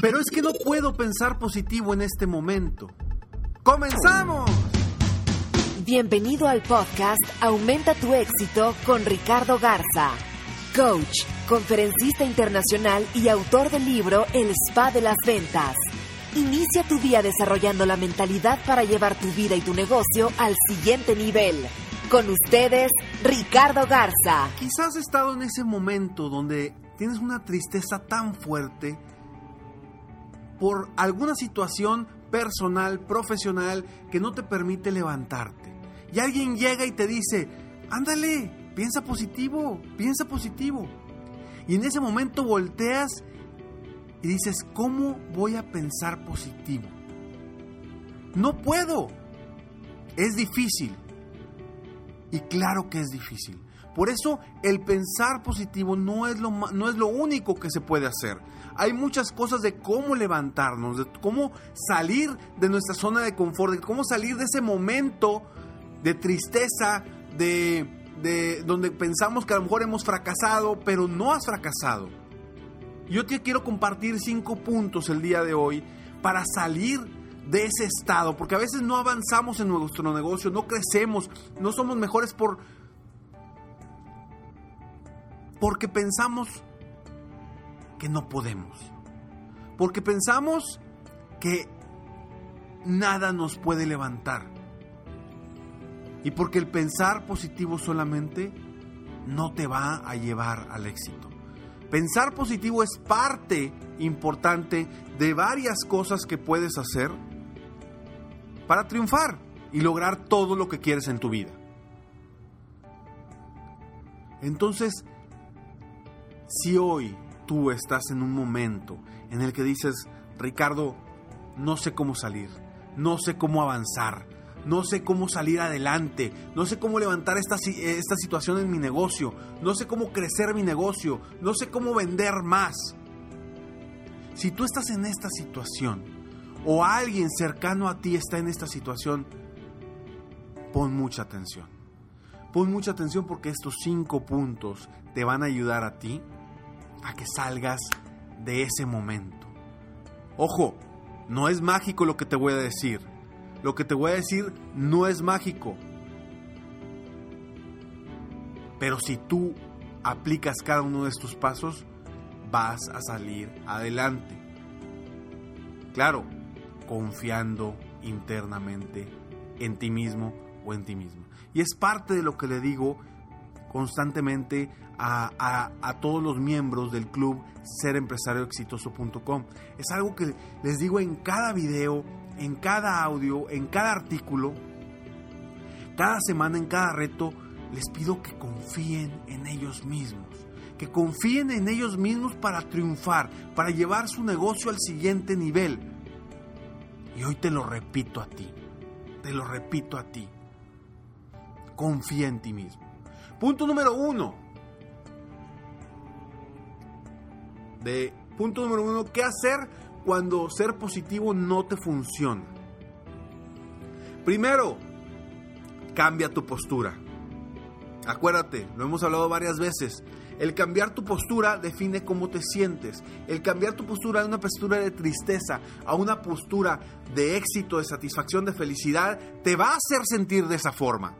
Pero es que no puedo pensar positivo en este momento. ¡Comenzamos! Bienvenido al podcast Aumenta tu éxito con Ricardo Garza, coach, conferencista internacional y autor del libro El Spa de las Ventas. Inicia tu día desarrollando la mentalidad para llevar tu vida y tu negocio al siguiente nivel. Con ustedes, Ricardo Garza. Quizás has estado en ese momento donde tienes una tristeza tan fuerte por alguna situación personal, profesional, que no te permite levantarte. Y alguien llega y te dice, ándale, piensa positivo, piensa positivo. Y en ese momento volteas y dices, ¿cómo voy a pensar positivo? No puedo. Es difícil. Y claro que es difícil. Por eso el pensar positivo no es lo, no es lo único que se puede hacer. Hay muchas cosas de cómo levantarnos, de cómo salir de nuestra zona de confort, de cómo salir de ese momento de tristeza, de, de donde pensamos que a lo mejor hemos fracasado, pero no has fracasado. Yo te quiero compartir cinco puntos el día de hoy para salir de ese estado, porque a veces no avanzamos en nuestro negocio, no crecemos, no somos mejores por porque pensamos que no podemos. Porque pensamos que nada nos puede levantar. Y porque el pensar positivo solamente no te va a llevar al éxito. Pensar positivo es parte importante de varias cosas que puedes hacer para triunfar y lograr todo lo que quieres en tu vida. Entonces, si hoy tú estás en un momento en el que dices, Ricardo, no sé cómo salir, no sé cómo avanzar, no sé cómo salir adelante, no sé cómo levantar esta, esta situación en mi negocio, no sé cómo crecer mi negocio, no sé cómo vender más. Si tú estás en esta situación o alguien cercano a ti está en esta situación, pon mucha atención. Pon mucha atención porque estos cinco puntos te van a ayudar a ti a que salgas de ese momento. Ojo, no es mágico lo que te voy a decir. Lo que te voy a decir no es mágico. Pero si tú aplicas cada uno de estos pasos, vas a salir adelante. Claro, confiando internamente en ti mismo o en ti mismo. Y es parte de lo que le digo constantemente a, todos los miembros del club serempresarioexitoso.com. Es algo que les digo en cada video, en cada audio, en cada artículo, cada semana, en cada reto, les pido que confíen en ellos mismos, que confíen en ellos mismos para triunfar, para llevar su negocio al siguiente nivel. Y hoy te lo repito a ti, te lo repito a ti. Confía en ti mismo. Punto número uno. Punto número uno, ¿qué hacer cuando ser positivo no te funciona? Primero, cambia tu postura. Acuérdate, lo hemos hablado varias veces. El cambiar tu postura define cómo te sientes. El cambiar tu postura de una postura de tristeza a una postura de éxito, de satisfacción, de felicidad, te va a hacer sentir de esa forma.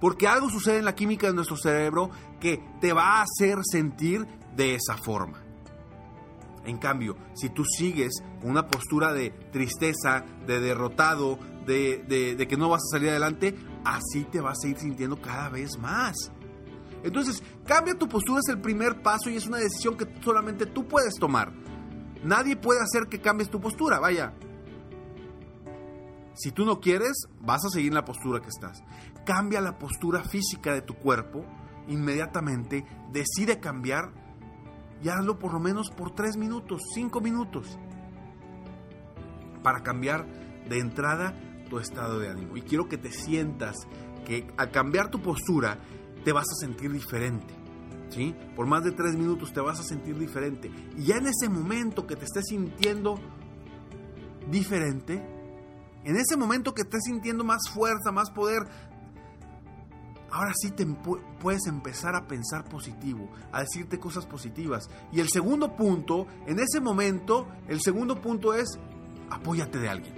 Porque algo sucede en la química de nuestro cerebro que te va a hacer sentir de esa forma. En cambio, si tú sigues con una postura de tristeza, de derrotado, de, de, que no vas a salir adelante, así te vas a ir sintiendo cada vez más. Entonces, cambia tu postura es el primer paso y es una decisión que solamente tú puedes tomar. Nadie puede hacer que cambies tu postura, vaya. Si tú no quieres, vas a seguir en la postura que estás. Cambia la postura física de tu cuerpo inmediatamente, decide cambiar y hazlo por lo menos por tres minutos, cinco minutos, para cambiar de entrada tu estado de ánimo. Y quiero que te sientas que al cambiar tu postura te vas a sentir diferente. ¿Sí? Por más de tres minutos te vas a sentir diferente. Y ya en ese momento que te estés sintiendo diferente, en ese momento que estés sintiendo más fuerza, más poder, ahora sí te puedes empezar a pensar positivo, a decirte cosas positivas. Y el segundo punto, en ese momento, el segundo punto es apóyate de alguien.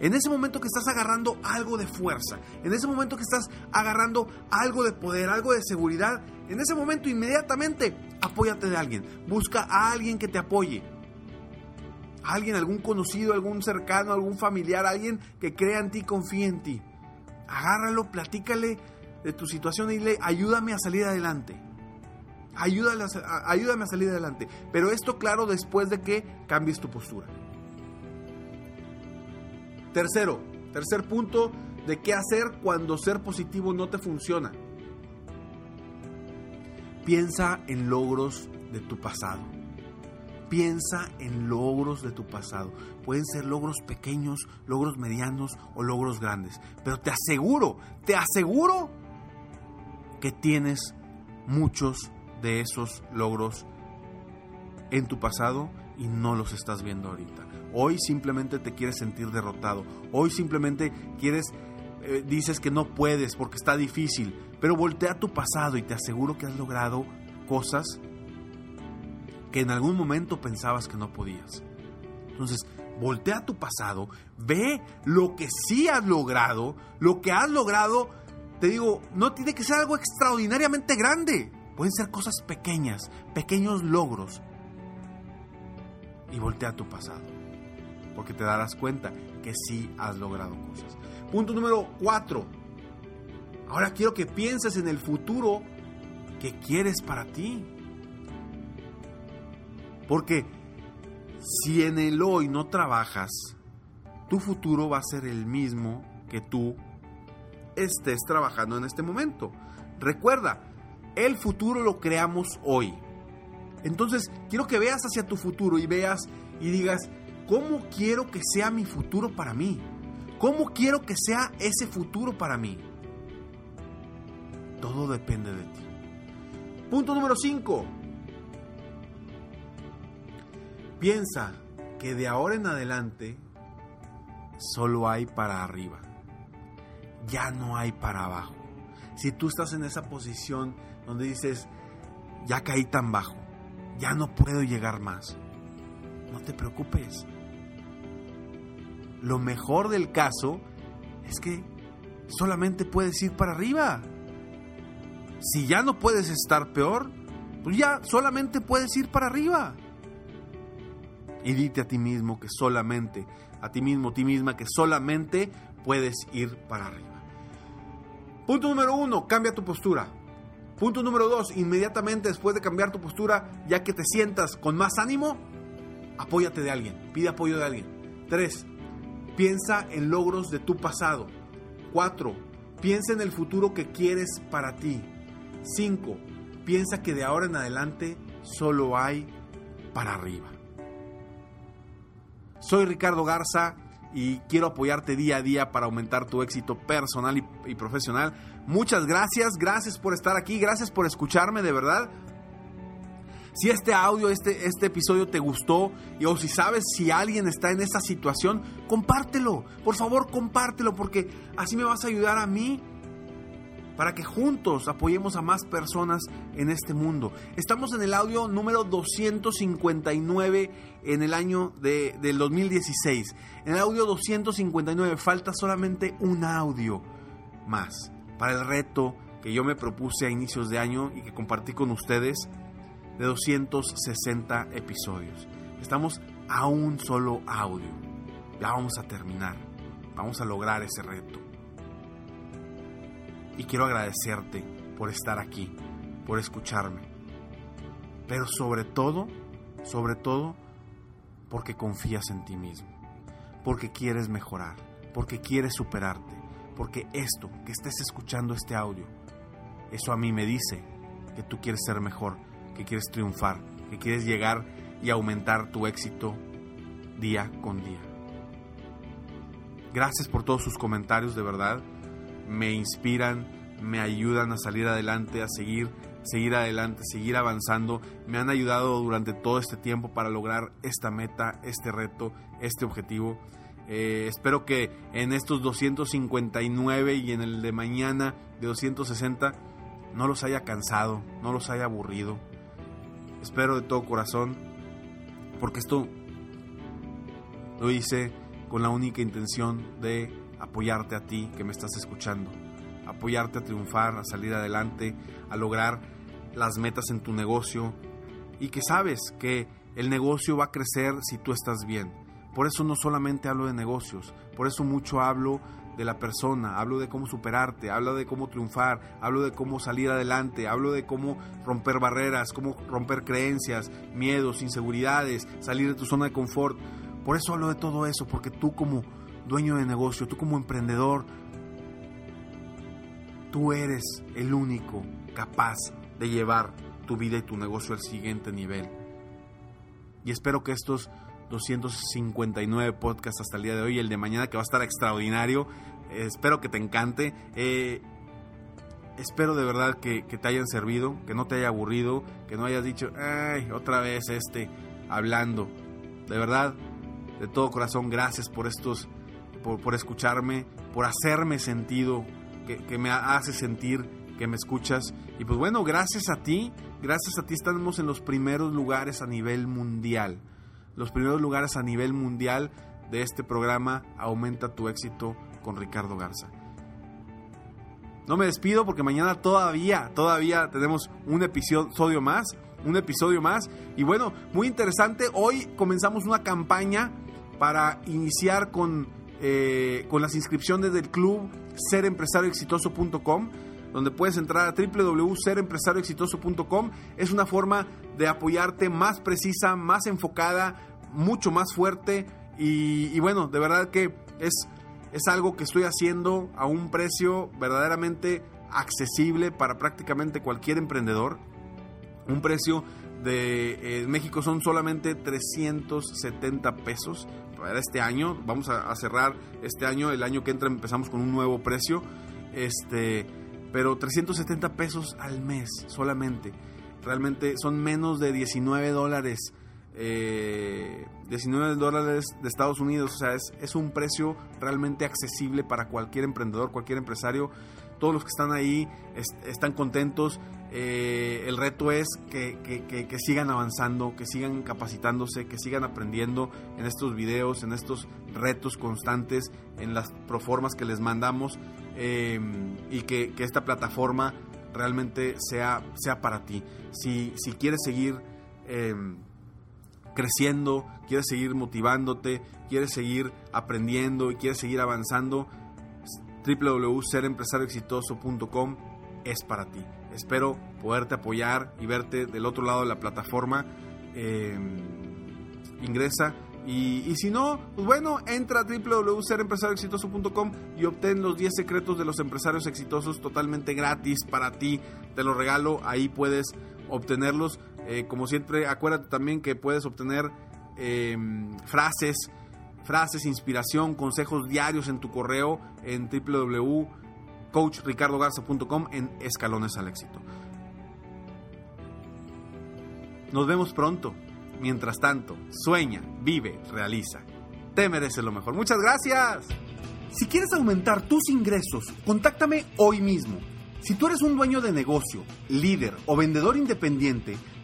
En ese momento que estás agarrando algo de fuerza, en ese momento que estás agarrando algo de poder, algo de seguridad, en ese momento inmediatamente apóyate de alguien. Busca a alguien que te apoye. Alguien, algún conocido, algún cercano, algún familiar, alguien que crea en ti, confíe en ti. Agárralo, platícale de tu situación dile, ayúdame a salir adelante. Ayúdame a, ayúdame a salir adelante. Pero esto claro después de que cambies tu postura. Tercero, tercer punto de qué hacer cuando ser positivo no te funciona. Piensa en logros de tu pasado. Piensa en logros de tu pasado. Pueden ser logros pequeños, logros medianos o logros grandes. Pero te aseguro, te aseguro que tienes muchos de esos logros en tu pasado y no los estás viendo ahorita. Hoy simplemente te quieres sentir derrotado. Hoy simplemente quieres, eh, dices que no puedes porque está difícil. Pero voltea tu pasado y te aseguro que has logrado cosas que en algún momento pensabas que no podías. Entonces, voltea tu pasado, ve lo que sí has logrado, lo que has logrado, te digo, no tiene que ser algo extraordinariamente grande. Pueden ser cosas pequeñas, pequeños logros. Y voltea tu pasado porque te darás cuenta que sí has logrado cosas. Punto número cuatro. Ahora quiero que pienses en el futuro que quieres para ti. Porque si en el hoy no trabajas, tu futuro va a ser el mismo que tú estés trabajando en este momento. Recuerda, el futuro lo creamos hoy. Entonces, quiero que veas hacia tu futuro y veas y digas, ¿Cómo quiero que sea mi futuro para mí? ¿Cómo quiero que sea ese futuro para mí? Todo depende de ti. Punto número 5. Piensa que de ahora en adelante solo hay para arriba. Ya no hay para abajo. Si tú estás en esa posición donde dices, ya caí tan bajo, ya no puedo llegar más, no te preocupes lo mejor del caso es que solamente puedes ir para arriba. Si ya no puedes estar peor, pues ya solamente puedes ir para arriba. Y dite a ti mismo que solamente, a ti mismo, a ti misma, que solamente puedes ir para arriba. Punto número uno, cambia tu postura. Punto número dos, inmediatamente después de cambiar tu postura, ya que te sientas con más ánimo, apóyate de alguien, pide apoyo de alguien. Tres, Piensa en logros de tu pasado. 4. Piensa en el futuro que quieres para ti. 5. Piensa que de ahora en adelante solo hay para arriba. Soy Ricardo Garza y quiero apoyarte día a día para aumentar tu éxito personal y, profesional. Muchas gracias, gracias por estar aquí, gracias por escucharme de verdad. Si este audio, este, este episodio te gustó o si sabes si alguien está en esa situación, compártelo. Por favor, compártelo porque así me vas a ayudar a mí para que juntos apoyemos a más personas en este mundo. Estamos en el audio número 259 en el año de, del 2016. En el audio 259 falta solamente un audio más para el reto que yo me propuse a inicios de año y que compartí con ustedes de 260 episodios. Estamos a un solo audio. Ya vamos a terminar. Vamos a lograr ese reto. Y quiero agradecerte por estar aquí, por escucharme. Pero sobre todo, sobre todo, porque confías en ti mismo. Porque quieres mejorar. Porque quieres superarte. Porque esto, que estés escuchando este audio, eso a mí me dice que tú quieres ser mejor, que quieres triunfar, que quieres llegar y aumentar tu éxito día con día. Gracias por todos sus comentarios, de verdad. Me inspiran, me ayudan a salir adelante, a seguir, seguir adelante, seguir avanzando. Me han ayudado durante todo este tiempo para lograr esta meta, este reto, este objetivo. Eh, espero que en estos 259 y en el de mañana de 260 no los haya cansado, no los haya aburrido. Espero de todo corazón, porque esto lo hice con la única intención de apoyarte a ti que me estás escuchando, apoyarte a triunfar, a salir adelante, a lograr las metas en tu negocio y que sabes que el negocio va a crecer si tú estás bien. Por eso no solamente hablo de negocios, por eso mucho hablo de la persona, hablo de cómo superarte, hablo de cómo triunfar, hablo de cómo salir adelante, hablo de cómo romper barreras, cómo romper creencias, miedos, inseguridades, salir de tu zona de confort. Por eso hablo de todo eso, porque tú como dueño de negocio, tú como emprendedor, tú eres el único capaz de llevar tu vida y tu negocio al siguiente nivel. Y espero que estos 259 podcasts hasta el día de hoy, el de mañana que va a estar extraordinario. Espero que te encante. Eh, espero de verdad que, te hayan servido, que no te haya aburrido, que no hayas dicho, ay, otra vez este hablando. De verdad, de todo corazón, gracias por estos, por, escucharme, por hacerme sentido, que, me hace sentir que me escuchas. Y pues bueno, gracias a ti, gracias a ti estamos en los primeros lugares a nivel mundial los primeros lugares a nivel mundial de este programa Aumenta tu éxito con Ricardo Garza. No me despido porque mañana todavía, todavía tenemos un episodio más, un episodio más. Y bueno, muy interesante, hoy comenzamos una campaña para iniciar con, eh, con las inscripciones del club serempresarioexitoso.com donde puedes entrar a www.serempresarioexitoso.com. Es una forma de apoyarte más precisa, más enfocada, mucho más fuerte y, bueno, de verdad que es, es algo que estoy haciendo a un precio verdaderamente accesible para prácticamente cualquier emprendedor. Un precio de México son solamente 370 pesos para este año. Vamos a, a, cerrar este año, el año que entra empezamos con un nuevo precio. Este, pero 370 pesos al mes solamente. Realmente son menos de 19 dólares 19 eh, dólares de Estados Unidos. O sea, es, un precio realmente accesible para cualquier emprendedor, cualquier empresario. Todos los que están ahí están contentos. Eh, el reto es que, que, sigan avanzando, que sigan capacitándose, que sigan aprendiendo en estos videos, en estos retos constantes, en las proformas que les mandamos eh, y que, esta plataforma realmente sea, sea para ti. Si, si quieres seguir creciendo, quieres seguir motivándote, quieres seguir aprendiendo y quieres seguir avanzando, www.serempresarioexitoso.com es para ti. Espero poderte apoyar y verte del otro lado de la plataforma. Em, ingresa y, si no, pues bueno, entra a www.serempresarioexitoso.com y obtén los 10 secretos de los empresarios exitosos totalmente gratis para ti. Te los regalo, ahí puedes obtenerlos. Eh, como siempre, acuérdate también que puedes obtener em, frases, frases, inspiración, consejos diarios en tu correo en www.coachricardogarza.com en Escalones al Éxito. Nos vemos pronto. Mientras tanto, sueña, vive, realiza. Te mereces lo mejor. Muchas gracias. Si quieres aumentar tus ingresos, contáctame hoy mismo. Si tú eres un dueño de negocio, líder o vendedor independiente,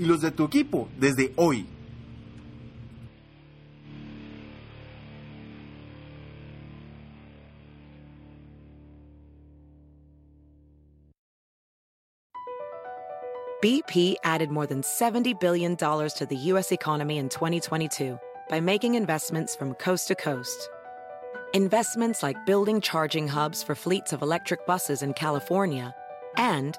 y los de tu equipo desde hoy. BP added more than $70 billion to the U.S. economy in 2022 by making investments from coast to coast. Investments like building charging hubs for fleets of electric buses in California and